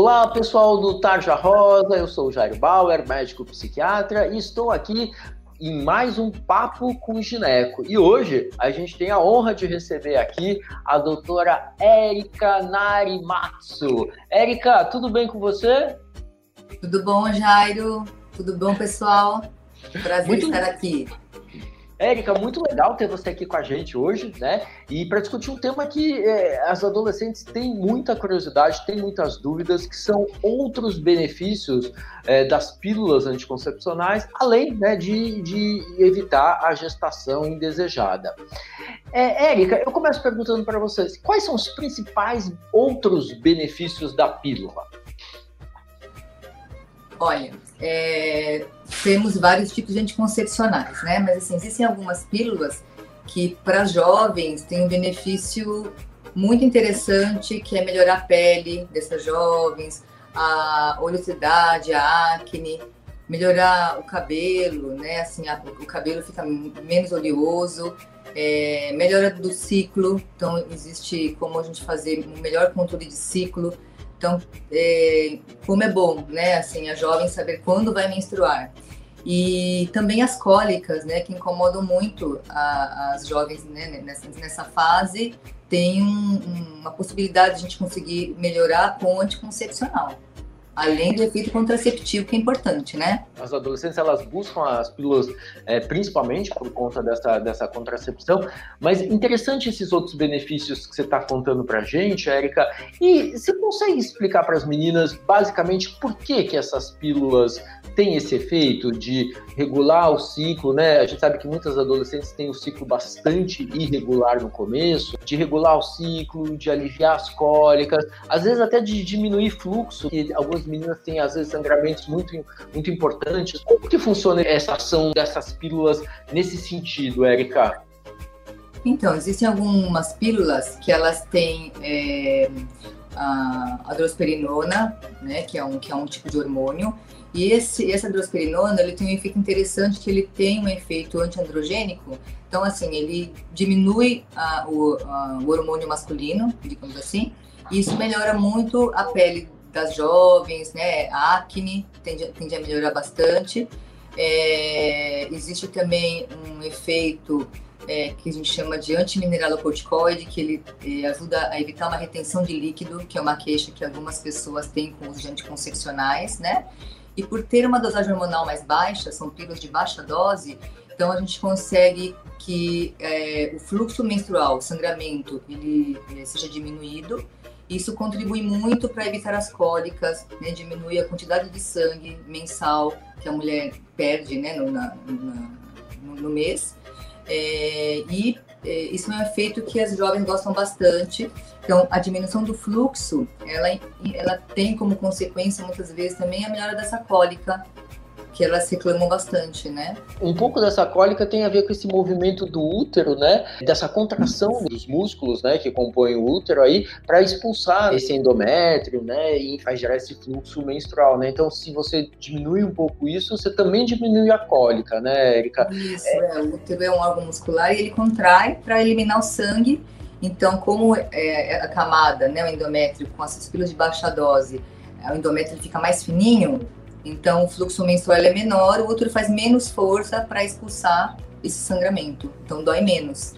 Olá, pessoal do Tarja Rosa, eu sou o Jairo Bauer, médico psiquiatra, e estou aqui em mais um Papo com Gineco. E hoje a gente tem a honra de receber aqui a doutora Érica Narimatsu. Érica, tudo bem com você? Tudo bom, Jairo? Tudo bom, pessoal? Prazer Muito... estar aqui. Érica, muito legal ter você aqui com a gente hoje, né? E para discutir um tema que é, as adolescentes têm muita curiosidade, têm muitas dúvidas, que são outros benefícios é, das pílulas anticoncepcionais, além né, de, de evitar a gestação indesejada. É, Érica, eu começo perguntando para vocês, quais são os principais outros benefícios da pílula? Olha, é, temos vários tipos de anticoncepcionais, né? Mas assim, existem algumas pílulas que para jovens têm um benefício muito interessante, que é melhorar a pele dessas jovens, a oleosidade, a acne, melhorar o cabelo, né? Assim, a, o cabelo fica menos oleoso, é, melhora do ciclo. Então, existe como a gente fazer um melhor controle de ciclo então, é, como é bom, né, assim, a jovem saber quando vai menstruar. E também as cólicas, né, que incomodam muito a, as jovens né, nessa, nessa fase, tem um, uma possibilidade de a gente conseguir melhorar com o anticoncepcional além do efeito contraceptivo, que é importante, né? As adolescentes, elas buscam as pílulas é, principalmente por conta dessa, dessa contracepção, mas interessante esses outros benefícios que você está contando para gente, Érica, e consegue explicar para as meninas, basicamente, por que que essas pílulas têm esse efeito de regular o ciclo, né? A gente sabe que muitas adolescentes têm um ciclo bastante irregular no começo, de regular o ciclo, de aliviar as cólicas, às vezes até de diminuir fluxo, que algumas meninas têm às vezes sangramentos muito, muito importantes. Como que funciona essa ação dessas pílulas nesse sentido, Érica? Então, existem algumas pílulas que elas têm é, a, drosperinona, né, que é, um, que é um tipo de hormônio, e esse, essa drosperinona, ele tem um efeito interessante, que ele tem um efeito antiandrogênico, então, assim, ele diminui a, o, a, o hormônio masculino, digamos assim, e isso melhora muito a pele das jovens, né? A acne tende, tende a melhorar bastante. É, existe também um efeito é, que a gente chama de antimineralocorticoide, que ele é, ajuda a evitar uma retenção de líquido, que é uma queixa que algumas pessoas têm com os anticoncepcionais, né? E por ter uma dosagem hormonal mais baixa, são pílulas de baixa dose, então a gente consegue que é, o fluxo menstrual, o sangramento, ele, ele seja diminuído isso contribui muito para evitar as cólicas, né, diminui a quantidade de sangue mensal que a mulher perde né, no, na, no, no mês. É, e é, isso é um efeito que as jovens gostam bastante. Então, a diminuição do fluxo, ela, ela tem como consequência, muitas vezes, também a melhora dessa cólica que elas reclamam bastante, né? Um pouco dessa cólica tem a ver com esse movimento do útero, né? Dessa contração dos músculos, né, que compõem o útero aí, para expulsar esse endométrio, né, e faz gerar esse fluxo menstrual, né? Então, se você diminui um pouco isso, você também diminui a cólica, né, Erika? Isso, é, é o útero é um órgão muscular e ele contrai para eliminar o sangue. Então, como é, a camada, né, o endométrio, com essas pilas de baixa dose, o endométrio fica mais fininho, então, o fluxo menstrual é menor, o útero faz menos força para expulsar esse sangramento. Então, dói menos.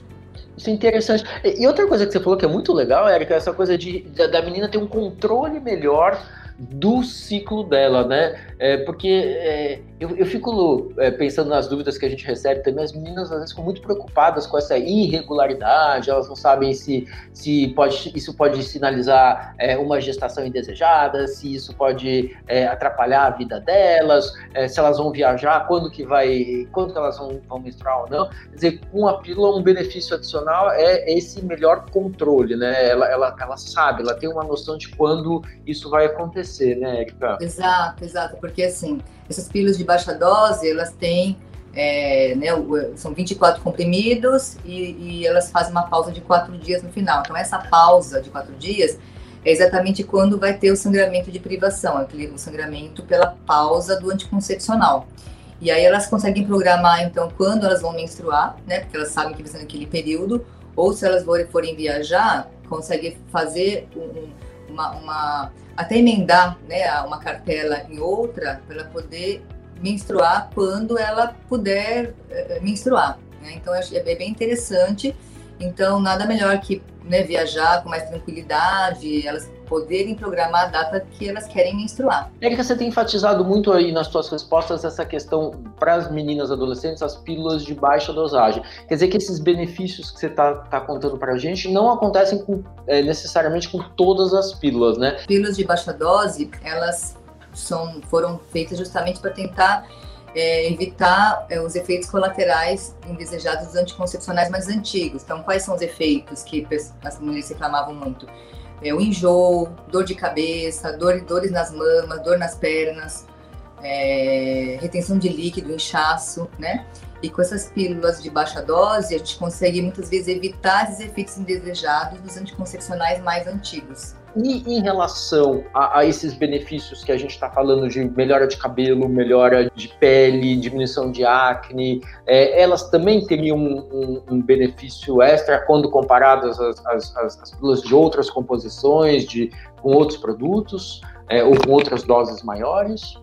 Isso é interessante. E outra coisa que você falou que é muito legal, Erika, é essa coisa de, da menina ter um controle melhor do ciclo dela, né? É, porque é, eu, eu, fico é, pensando nas dúvidas que a gente recebe também, as meninas às vezes ficam muito preocupadas com essa irregularidade, elas não sabem se, se pode, isso pode sinalizar é, uma gestação indesejada, se isso pode é, atrapalhar a vida delas, é, se elas vão viajar, quando que vai, quando que elas vão, vão menstruar ou não. Quer dizer, com a pílula um benefício adicional é esse melhor controle, né? Ela, ela, ela sabe, ela tem uma noção de quando isso vai acontecer acontecer, né, Erika? Exato, exato, porque assim, essas pílulas de baixa dose, elas têm, é, né, são 24 comprimidos e, e, elas fazem uma pausa de quatro dias no final. Então, essa pausa de quatro dias é exatamente quando vai ter o sangramento de privação, aquele, sangramento pela pausa do anticoncepcional. E aí elas conseguem programar, então, quando elas vão menstruar, né, porque elas sabem que vai ser naquele período, ou se elas forem viajar, conseguem fazer um uma, uma até emendar né, uma cartela em outra para ela poder menstruar quando ela puder é, menstruar. Né? Então é bem interessante. Então nada melhor que né, viajar com mais tranquilidade, elas poderem programar a data que elas querem menstruar. Érica, você tem enfatizado muito aí nas suas respostas essa questão para as meninas adolescentes, as pílulas de baixa dosagem. Quer dizer que esses benefícios que você está tá contando para a gente não acontecem com, é, necessariamente com todas as pílulas, né? Pílulas de baixa dose, elas são, foram feitas justamente para tentar é, evitar é, os efeitos colaterais indesejados dos anticoncepcionais mais antigos. Então, quais são os efeitos que as mulheres reclamavam muito? É, o enjoo, dor de cabeça, dor, dores nas mamas, dor nas pernas, é, retenção de líquido, inchaço, né? E com essas pílulas de baixa dose, a gente consegue muitas vezes evitar esses efeitos indesejados dos anticoncepcionais mais antigos. E em relação a, a esses benefícios que a gente está falando de melhora de cabelo, melhora de pele, diminuição de acne, é, elas também teriam um, um, um, benefício extra quando comparadas às, às, às, pílulas de outras composições, de, com outros produtos, é, ou com outras doses maiores?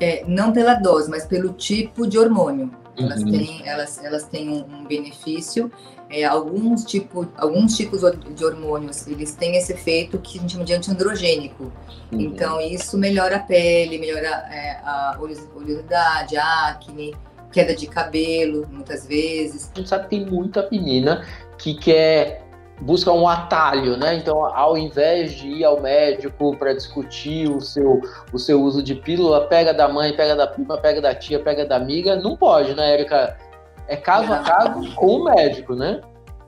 É, não pela dose, mas pelo tipo de hormônio. Elas uhum. têm, elas, elas têm um, um benefício é, alguns, tipo, alguns tipos de hormônios, eles têm esse efeito que a gente chama de antiandrogênico. Uhum. Então, isso melhora a pele, melhora é, a oleosidade, a acne, queda de cabelo, muitas vezes. A gente sabe que tem muita menina que quer busca um atalho, né? Então, ao invés de ir ao médico para discutir o seu, o seu uso de pílula, pega da mãe, pega da prima, pega da tia, pega da amiga, não pode, né, Erika? é caso a caso com o médico, né?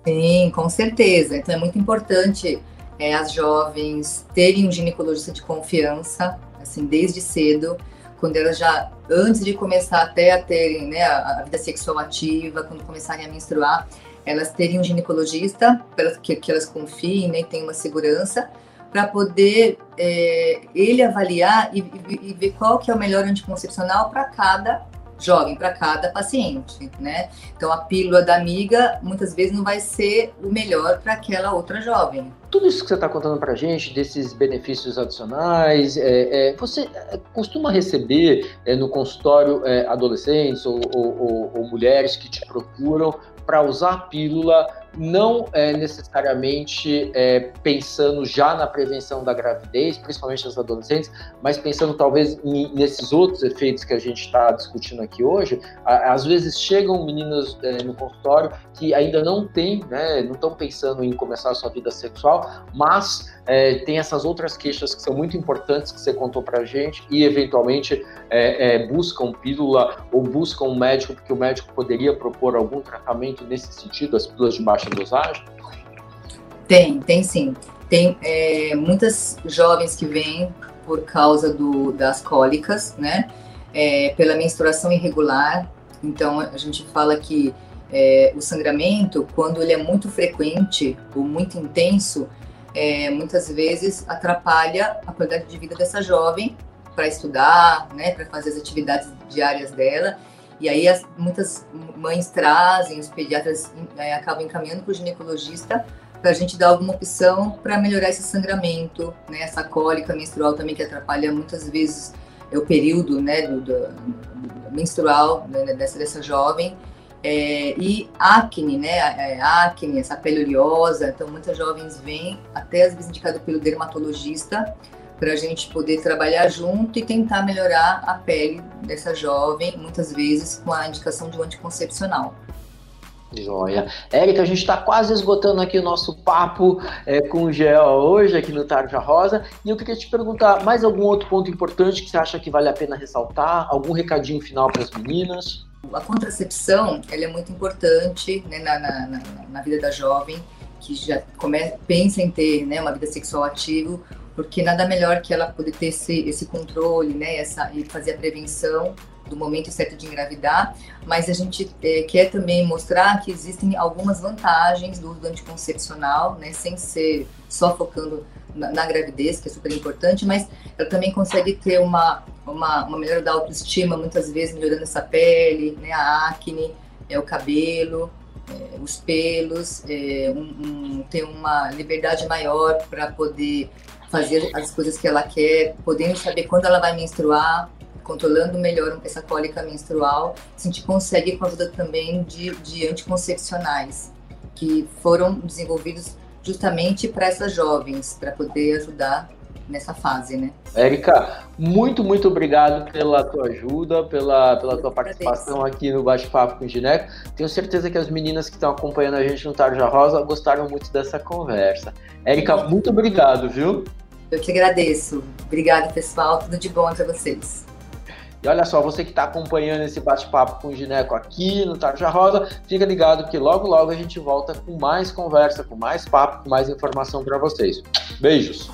Sim, com certeza. Então é muito importante é, as jovens terem um ginecologista de confiança, assim, desde cedo, quando elas já, antes de começar até a terem né, a, a vida sexual ativa, quando começarem a menstruar, elas terem um ginecologista, que, que elas confiem, né, tenham uma segurança, para poder é, ele avaliar e, e, e, ver qual que é o melhor anticoncepcional para cada jovem para cada paciente, né? Então a pílula da amiga muitas vezes não vai ser o melhor para aquela outra jovem. Tudo isso que você está contando para a gente, desses benefícios adicionais, é, é, você é, costuma receber é, no consultório é, adolescentes ou, ou, ou, ou mulheres que te procuram para usar a pílula não é, necessariamente é, pensando já na prevenção da gravidez, principalmente as adolescentes, mas pensando talvez em, nesses outros efeitos que a gente está discutindo aqui hoje. às vezes chegam meninas é, no consultório que ainda não têm, né, não estão pensando em começar a sua vida sexual, mas é, tem essas outras queixas que são muito importantes que você contou para a gente e eventualmente é, é, buscam pílula ou buscam um médico porque o médico poderia propor algum tratamento nesse sentido, as pílulas de baixa dosagem? Tem, tem sim. Tem é, muitas jovens que vêm por causa do, das cólicas, né? É, pela menstruação irregular. Então a gente fala que é, o sangramento, quando ele é muito frequente ou muito intenso, é, muitas vezes atrapalha a qualidade de vida dessa jovem para estudar, né, para fazer as atividades diárias dela. E aí as, muitas mães trazem, os pediatras é, acabam encaminhando para o ginecologista para a gente dar alguma opção para melhorar esse sangramento, né, essa cólica menstrual também que atrapalha muitas vezes é o período né, do, do, do menstrual né, dessa, dessa jovem. É, e acne, né? É, acne, essa pele oleosa. Então, muitas jovens vêm, até às vezes indicado pelo dermatologista, para a gente poder trabalhar junto e tentar melhorar a pele dessa jovem, muitas vezes com a indicação de um anticoncepcional. Joia. Érica, a gente está quase esgotando aqui o nosso papo é, com o Gel hoje, aqui no Tarja Rosa, e eu queria te perguntar mais algum outro ponto importante que você acha que vale a pena ressaltar? Algum recadinho final para as meninas? A contracepção ela é muito importante né, na, na, na, vida da jovem que já começa, pensa em ter né, uma vida sexual ativa, porque nada melhor que ela poder ter esse, esse controle né, essa, e fazer a prevenção do momento certo de engravidar, mas a gente é, quer também mostrar que existem algumas vantagens do uso anticoncepcional, né, sem ser só focando na, na, gravidez, que é super importante, mas ela também consegue ter uma, uma, uma melhora da autoestima, muitas vezes melhorando essa pele, né, a acne, é, o cabelo, é, os pelos, é, um, um, ter uma liberdade maior para poder fazer as coisas que ela quer, podendo saber quando ela vai menstruar, controlando melhor essa cólica menstrual, a gente consegue com a ajuda também de, de anticoncepcionais, que foram desenvolvidos justamente para essas jovens, para poder ajudar nessa fase, né? Érica, muito, muito obrigado pela tua ajuda, pela, pela tua participação aqui no Bate-Papo com o Gineco. Tenho certeza que as meninas que estão acompanhando a gente no Tarja Rosa gostaram muito dessa conversa. Érica, muito obrigado, viu? Eu te agradeço. Obrigada, pessoal. Tudo de bom para vocês. E olha só, você que está acompanhando esse bate-papo com o Gineco aqui no Tarja Rosa, fica ligado que logo logo a gente volta com mais conversa, com mais papo, com mais informação para vocês. Beijos!